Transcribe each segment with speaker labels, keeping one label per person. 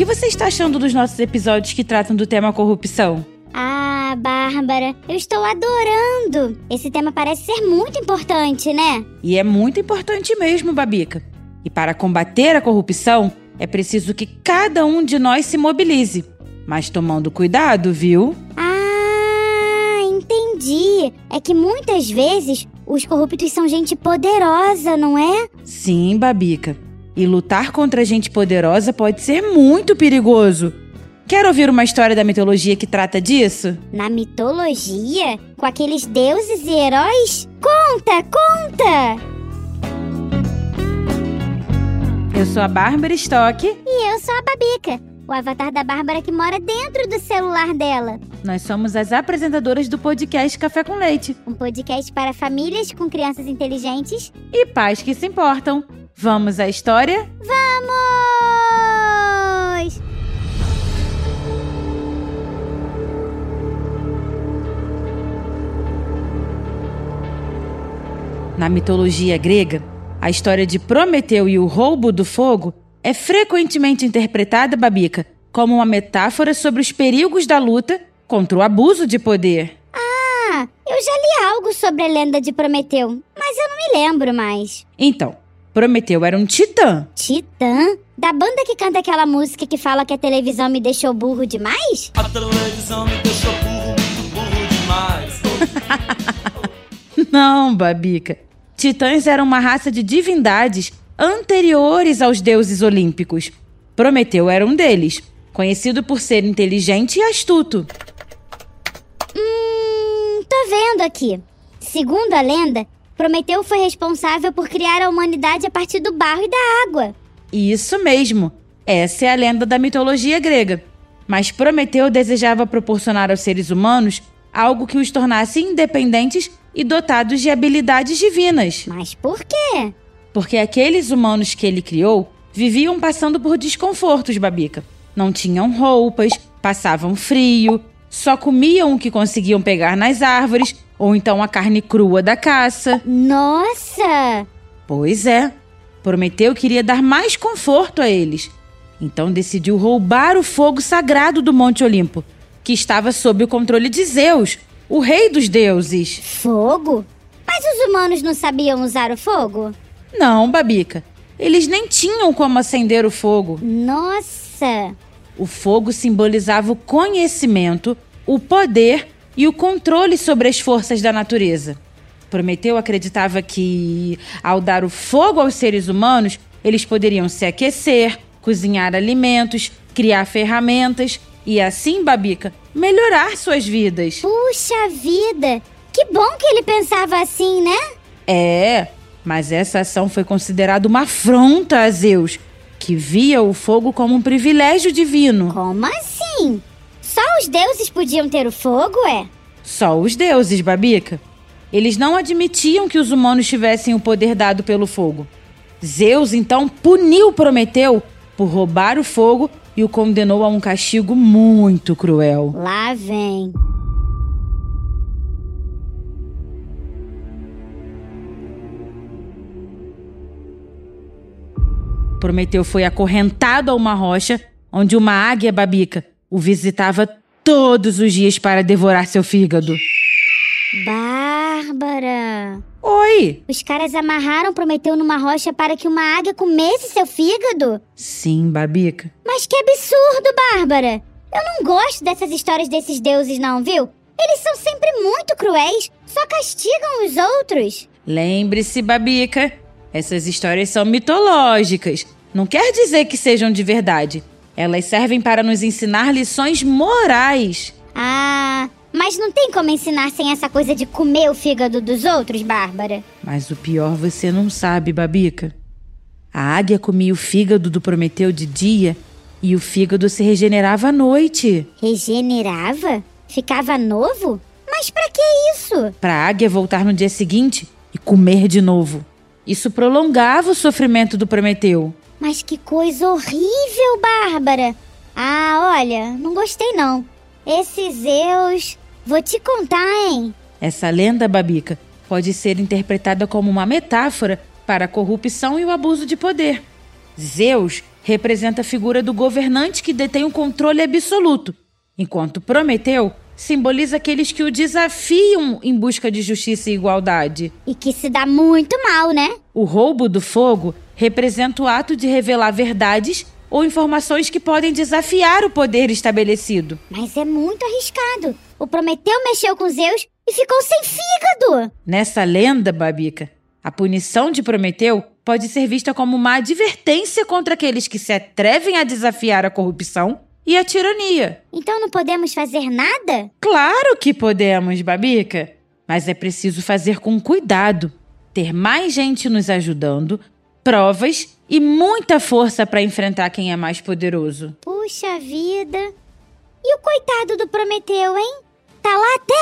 Speaker 1: que você está achando dos nossos episódios que tratam do tema corrupção?
Speaker 2: Ah, Bárbara, eu estou adorando! Esse tema parece ser muito importante, né?
Speaker 1: E é muito importante mesmo, Babica. E para combater a corrupção, é preciso que cada um de nós se mobilize. Mas tomando cuidado, viu?
Speaker 2: Ah, entendi. É que muitas vezes os corruptos são gente poderosa, não é?
Speaker 1: Sim, Babica. E lutar contra gente poderosa pode ser muito perigoso. Quer ouvir uma história da mitologia que trata disso?
Speaker 2: Na mitologia? Com aqueles deuses e heróis? Conta, conta!
Speaker 1: Eu sou a Bárbara Stock.
Speaker 2: E eu sou a Babica, o avatar da Bárbara que mora dentro do celular dela.
Speaker 1: Nós somos as apresentadoras do podcast Café com Leite
Speaker 2: Um podcast para famílias com crianças inteligentes.
Speaker 1: e pais que se importam. Vamos à história?
Speaker 2: Vamos!
Speaker 1: Na mitologia grega, a história de Prometeu e o roubo do fogo é frequentemente interpretada, Babica, como uma metáfora sobre os perigos da luta contra o abuso de poder.
Speaker 2: Ah, eu já li algo sobre a lenda de Prometeu, mas eu não me lembro mais.
Speaker 1: Então, Prometeu era um titã.
Speaker 2: Titã? Da banda que canta aquela música que fala que a televisão me deixou burro demais?
Speaker 3: A televisão me deixou burro, muito burro demais.
Speaker 1: Não, Babica. Titãs eram uma raça de divindades anteriores aos deuses olímpicos. Prometeu era um deles, conhecido por ser inteligente e astuto.
Speaker 2: Hum, tô vendo aqui. Segundo a lenda, Prometeu foi responsável por criar a humanidade a partir do barro e da água.
Speaker 1: Isso mesmo. Essa é a lenda da mitologia grega. Mas Prometeu desejava proporcionar aos seres humanos algo que os tornasse independentes e dotados de habilidades divinas.
Speaker 2: Mas por quê?
Speaker 1: Porque aqueles humanos que ele criou viviam passando por desconfortos, Babica. Não tinham roupas, passavam frio, só comiam o que conseguiam pegar nas árvores ou então a carne crua da caça.
Speaker 2: Nossa!
Speaker 1: Pois é, Prometeu queria dar mais conforto a eles. Então decidiu roubar o fogo sagrado do Monte Olimpo, que estava sob o controle de Zeus, o rei dos deuses.
Speaker 2: Fogo? Mas os humanos não sabiam usar o fogo?
Speaker 1: Não, Babica. Eles nem tinham como acender o fogo.
Speaker 2: Nossa!
Speaker 1: O fogo simbolizava o conhecimento, o poder e o controle sobre as forças da natureza. Prometeu acreditava que, ao dar o fogo aos seres humanos, eles poderiam se aquecer, cozinhar alimentos, criar ferramentas e assim, Babica, melhorar suas vidas.
Speaker 2: Puxa vida! Que bom que ele pensava assim, né?
Speaker 1: É, mas essa ação foi considerada uma afronta a Zeus, que via o fogo como um privilégio divino.
Speaker 2: Como assim? Os deuses podiam ter o fogo, é?
Speaker 1: Só os deuses, Babica. Eles não admitiam que os humanos tivessem o poder dado pelo fogo. Zeus então puniu Prometeu por roubar o fogo e o condenou a um castigo muito cruel.
Speaker 2: Lá vem.
Speaker 1: Prometeu foi acorrentado a uma rocha onde uma águia babica o visitava todos os dias para devorar seu fígado.
Speaker 2: Bárbara!
Speaker 1: Oi!
Speaker 2: Os caras amarraram Prometeu numa rocha para que uma águia comesse seu fígado?
Speaker 1: Sim, babica.
Speaker 2: Mas que absurdo, Bárbara! Eu não gosto dessas histórias desses deuses, não, viu? Eles são sempre muito cruéis, só castigam os outros.
Speaker 1: Lembre-se, babica, essas histórias são mitológicas. Não quer dizer que sejam de verdade. Elas servem para nos ensinar lições morais.
Speaker 2: Ah, mas não tem como ensinar sem essa coisa de comer o fígado dos outros, Bárbara?
Speaker 1: Mas o pior você não sabe, Babica. A águia comia o fígado do Prometeu de dia E o fígado se regenerava à noite.
Speaker 2: Regenerava? Ficava novo? Mas pra que isso?
Speaker 1: Para a águia voltar no dia seguinte e comer de novo. Isso prolongava o sofrimento do Prometeu.
Speaker 2: Mas que coisa horrível, Bárbara! Ah, olha, não gostei não. Esses Zeus. Vou te contar, hein?
Speaker 1: Essa lenda, Babica, pode ser interpretada como uma metáfora para a corrupção e o abuso de poder. Zeus representa a figura do governante que detém o controle absoluto, enquanto Prometeu simboliza aqueles que o desafiam em busca de justiça e igualdade.
Speaker 2: E que se dá muito mal, né?
Speaker 1: O roubo do fogo representa o ato de revelar verdades ou informações que podem desafiar o poder estabelecido.
Speaker 2: Mas é muito arriscado. O Prometeu mexeu com Zeus e ficou sem fígado.
Speaker 1: Nessa lenda, Babica, a punição de Prometeu pode ser vista como uma advertência contra aqueles que se atrevem a desafiar a corrupção e a tirania.
Speaker 2: Então não podemos fazer nada?
Speaker 1: Claro que podemos, Babica, mas é preciso fazer com cuidado, ter mais gente nos ajudando, provas e muita força para enfrentar quem é mais poderoso.
Speaker 2: Puxa vida. E o coitado do Prometeu, hein? Tá lá até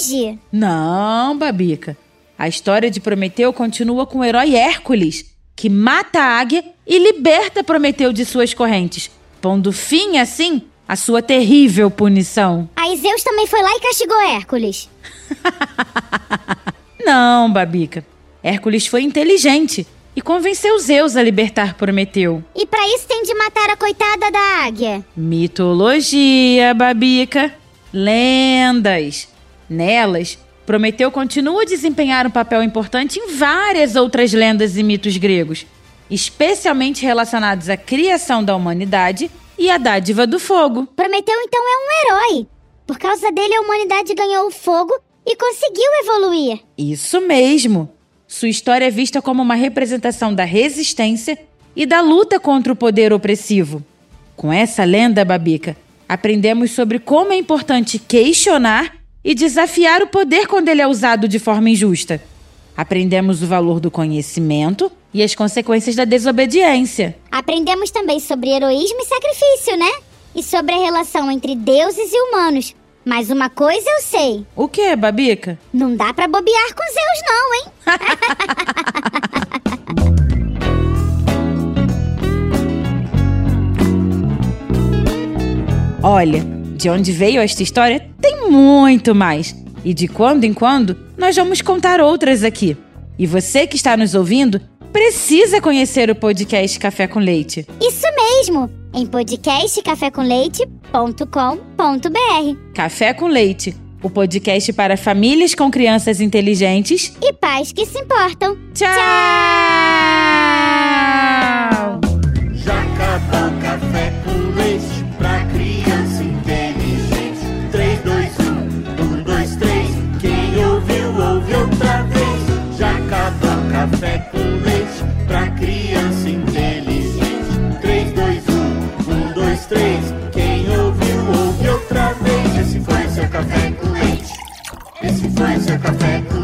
Speaker 2: hoje.
Speaker 1: Não, Babica. A história de Prometeu continua com o herói Hércules, que mata a águia e liberta Prometeu de suas correntes, pondo fim, assim, à sua terrível punição.
Speaker 2: Aí Zeus também foi lá e castigou Hércules.
Speaker 1: Não, Babica. Hércules foi inteligente e convenceu Zeus a libertar Prometeu.
Speaker 2: E pra isso tem de matar a coitada da águia.
Speaker 1: Mitologia, Babica. Lendas. Nelas, Prometeu continua a desempenhar um papel importante em várias outras lendas e mitos gregos, especialmente relacionados à criação da humanidade e à dádiva do fogo.
Speaker 2: Prometeu então é um herói. Por causa dele a humanidade ganhou o fogo e conseguiu evoluir.
Speaker 1: Isso mesmo. Sua história é vista como uma representação da resistência e da luta contra o poder opressivo. Com essa lenda, Babica, aprendemos sobre como é importante questionar e desafiar o poder quando ele é usado de forma injusta. Aprendemos o valor do conhecimento e as consequências da desobediência.
Speaker 2: Aprendemos também sobre heroísmo e sacrifício, né? E sobre a relação entre deuses e humanos. Mas uma coisa eu sei:
Speaker 1: O que, Babica?
Speaker 2: não dá pra bobear com Zeus, não, hein?
Speaker 1: Olha, de onde veio esta história tem muito mais. E de quando em quando nós vamos contar outras aqui. E você que está nos ouvindo precisa conhecer o podcast Café com Leite.
Speaker 2: Isso mesmo! Em podcastcafécomleite.com.br
Speaker 1: Café com Leite, o podcast para famílias com crianças inteligentes.
Speaker 2: E pais que se importam.
Speaker 1: Tchau!
Speaker 4: Já café